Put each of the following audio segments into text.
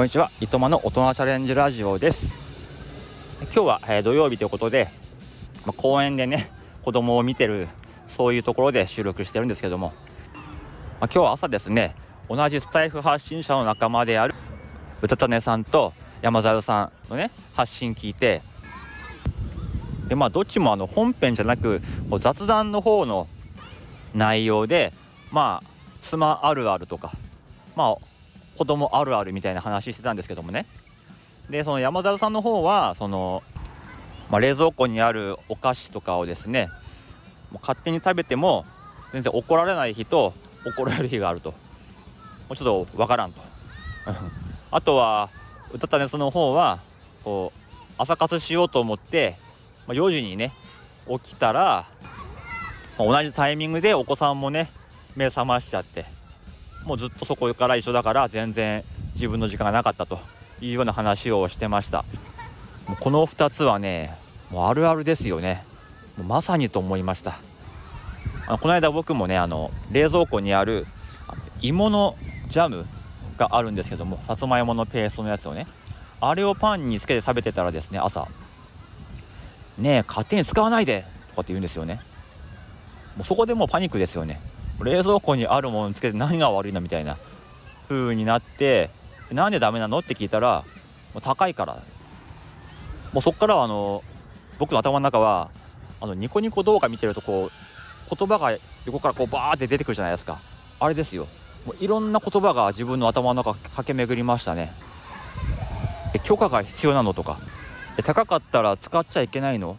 こんにちは、いとまの大人チャレンジラジオです。今日は、え、土曜日ということで、ま、公園でね、子供を見てる、そういうところで収録してるんですけども、ま、今日は朝ですね、同じスタイフ発信者の仲間である、うたたねさんと山猿さんのね、発信聞いて、でまあ、どっちもあの本編じゃなく、雑談の方の内容で、まあ、妻あるあるとか、まあ、子供あるあるみたいな話してたんですけどもね。でその山猿さんの方はその、まあ、冷蔵庫にあるお菓子とかをですねもう勝手に食べても全然怒られない日と怒られる日があると。もうちょっとわからんと。あとは歌ったねその方はこう朝活しようと思って、まあ、4時にね起きたら、まあ、同じタイミングでお子さんもね目覚ましちゃって。もうずっとそこから一緒だから全然自分の時間がなかったというような話をしてました。もうこの2つはねもうあるあるですよね。もうまさにと思いました。あのこの間僕もねあの冷蔵庫にある芋のジャムがあるんですけどもさつまいものペーストのやつをねあれをパンにつけて食べてたらですね朝ねえ勝手に使わないでとかって言うんですよね。もうそこでもうパニックですよね。冷蔵庫にあるものつけて何が悪いのみたいな風になってなんでダメなのって聞いたらもう高いから。もうそっからはあの僕の頭の中はあのニコニコ動画見てるとこう言葉が横からこうバーって出てくるじゃないですか。あれですよ。もういろんな言葉が自分の頭の中駆け巡りましたね。許可が必要なのとか。高かったら使っちゃいけないの？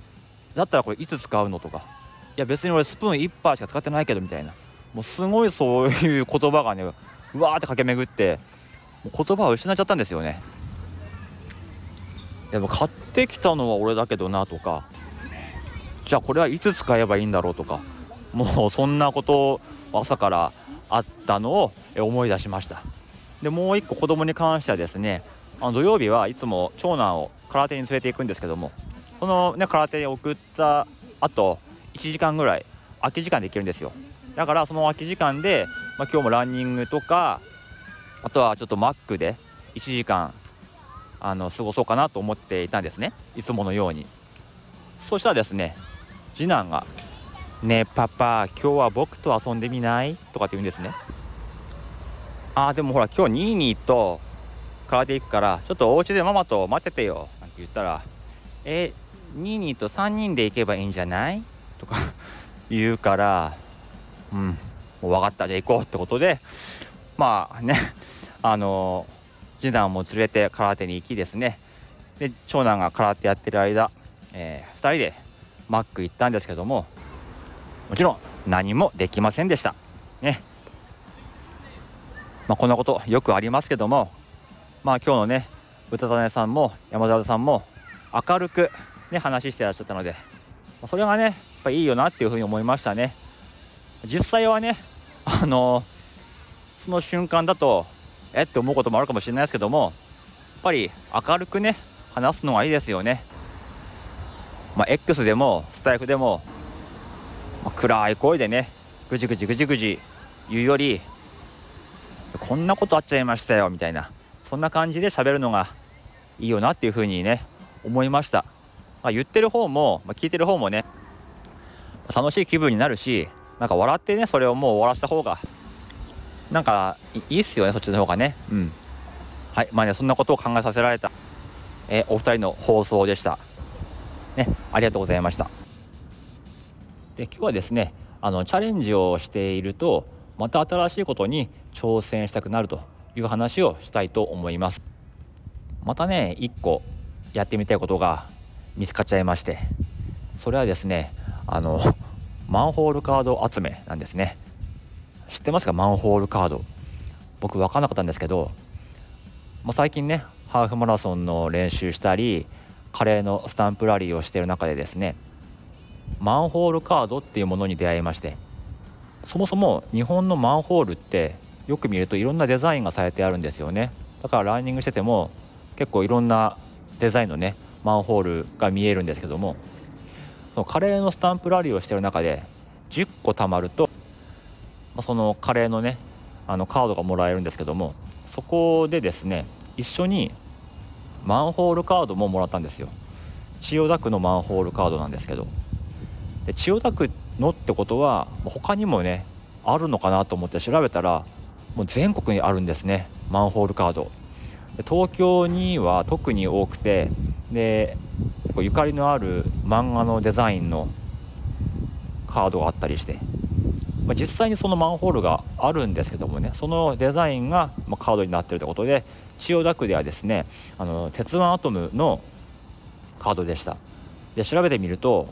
だったらこれいつ使うのとか。いや別に俺スプーン1パーしか使ってないけどみたいな。もうすごいそういう言葉がねうわーって駆け巡ってもう言葉を失っちゃったんですよね。でも買ってきたのは俺だけどなとかじゃあこれはいつ使えばいいんだろうとかもうそんなこと朝からあったのを思い出しました。でもう一個子供に関してはですねあの土曜日はいつも長男を空手に連れて行くんですけどもそのね空手に送った後1時間ぐらい空き時間で行けるんですよ。だからその空き時間で、まあ、今日もランニングとかあとはちょっとマックで1時間あの過ごそうかなと思っていたんですねいつものようにそしたらですね次男が「ねえパパ今日は僕と遊んでみない?」とかって言うんですねああでもほら今日ニーニーと空手行くからちょっとお家でママと待っててよなんて言ったら「えニーニーと3人で行けばいいんじゃない?」とか 言うからうん、もう分かった。じゃあ行こうってことでまあね あの次男も連れて空手に行きですね。で長男が空手やってる間、えー、2人でマック行ったんですけどももちろん何もできませんでした。ね。まあこんなことよくありますけどもまあ今日のね歌種さんも山沢さんも明るくね話してらっしゃったのでそれがねやっぱいいよなっていうふうに思いましたね。実際はねあのその瞬間だとえっ？て思うこともあるかもしれないですけどもやっぱり明るくね話すのがいいですよね。まあ X でもスタイフでも、まあ、暗い声でねぐじぐじぐじぐじ言うよりこんなことあっちゃいましたよみたいなそんな感じで喋るのがいいよなっていうふうにね思いました、まあ、言ってる方も、まあ、聞いてる方もね楽しい気分になるしなんか笑ってねそれをもう終わらせた方がなんかいいっすよねそっちの方がね。うん。はいまあねそんなことを考えさせられた、えお二人の放送でした。ねありがとうございました。で今日はですねあのチャレンジをしているとまた新しいことに挑戦したくなるという話をしたいと思います。またね一個やってみたいことが見つかっちゃいまして。それはですねあのマンホールカード集めなんですね。知ってますか？マンホールカード。僕分かんなかったんですけど、まあ、最近ねハーフマラソンの練習したりカレーのスタンプラリーをしている中でですねマンホールカードっていうものに出会いましてそもそも日本のマンホールってよく見るといろんなデザインがされてあるんですよね。だからランニングしてても結構いろんなデザインのねマンホールが見えるんですけどもそのカレーのスタンプラリーをしてる中で10個貯まると、ま、そのカレーのねあのカードがもらえるんですけどもそこでですね一緒にマンホールカードももらったんですよ。千代田区のマンホールカードなんですけど。で千代田区のってことは他にもねあるのかなと思って調べたらもう全国にあるんですねマンホールカード。で東京には特に多くてでゆかりのある漫画のデザインのカードがあったりして、まあ、実際にそのマンホールがあるんですけどもねそのデザインがまカードになってるということで千代田区ではですねあの鉄腕アトムのカードでした。で調べてみると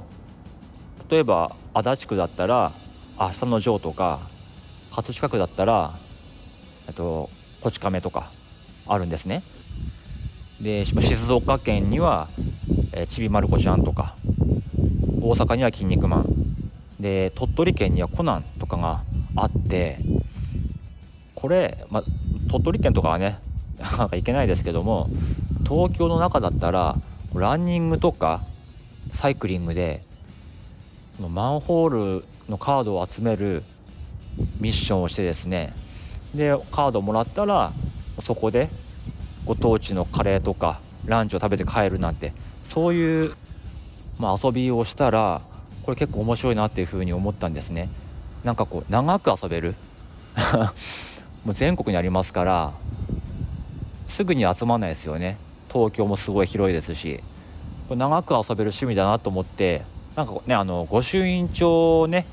例えば足立区だったら明日のジョーとか葛飾区だったらえっとこち亀とかあるんですね。で静岡県には、えー、ちびまる子ちゃんとか大阪には「筋肉マン」で鳥取県にはコナンとかがあってこれ、ま、鳥取県とかはね なかなか行けないですけども東京の中だったらランニングとかサイクリングでマンホールのカードを集めるミッションをしてですね。でカードをもらったらそこでご当地のカレーとかランチを食べて帰るなんてそういう、まあ、遊びをしたらこれ結構面白いなっていうふうに思ったんですね。なんかこう長く遊べる。もう全国にありますからすぐに集まらないですよね。東京もすごい広いですし。これ長く遊べる趣味だなと思ってなんかねあの御朱印帳をね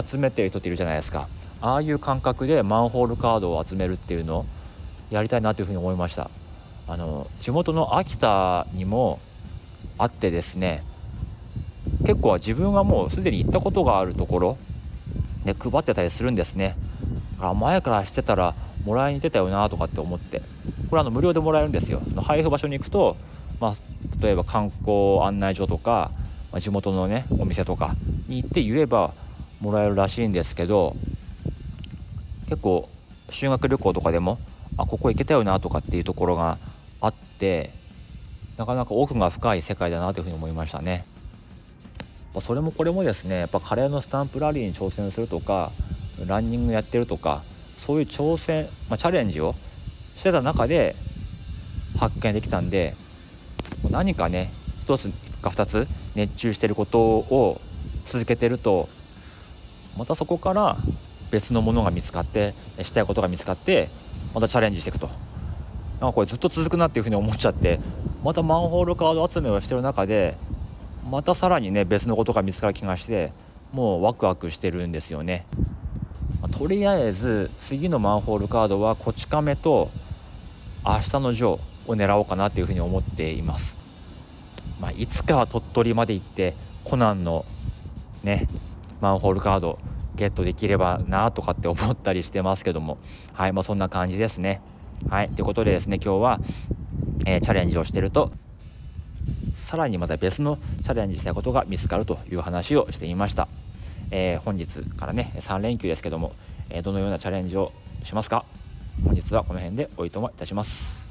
集めてる人っているじゃないですか。ああいう感覚でマンホールカードを集めるっていうのをやりたいなというふうに思いました。あの地元の秋田にもあってですね結構は自分がもうすでに行ったことがあるところで配ってたりするんですね。だから前からしてたらもらいに出たよなとかって思ってこれあの無料でもらえるんですよ。その配布場所に行くと、まあ、例えば観光案内所とか、まあ、地元のねお店とかに行って言えばもらえるらしいんですけど結構修学旅行とかでもあここ行けたよなとかっていうところがあってなかなか奥が深い世界だなというふうに思いましたね。それもこれもですねやっぱカレーのスタンプラリーに挑戦するとかランニングやってるとかそういう挑戦、まあ、チャレンジをしてた中で発見できたんで何かね1つか2つ熱中してることを続けてるとまたそこから別のものが見つかってしたいことが見つかってまたチャレンジしていくとなんかこれずっと続くなっていうふうに思っちゃってまたマンホールカード集めをしてる中でまたさらにね別のことが見つかる気がしてもうワクワクしてるんですよね、まとりあえず次のマンホールカードはこち亀と明日のジョーを狙おうかなというふうに思っています、まあ、いつかは鳥取まで行ってコナンのねマンホールカードゲットできればなとかって思ったりしてますけども。はいまあそんな感じですね。はいということでですね今日は、えー、チャレンジをしてるとさらにまた別のチャレンジしたいことが見つかるという話をしてみました、えー、本日からね3連休ですけども、えー、どのようなチャレンジをしますか？本日はこの辺でおいともいたします。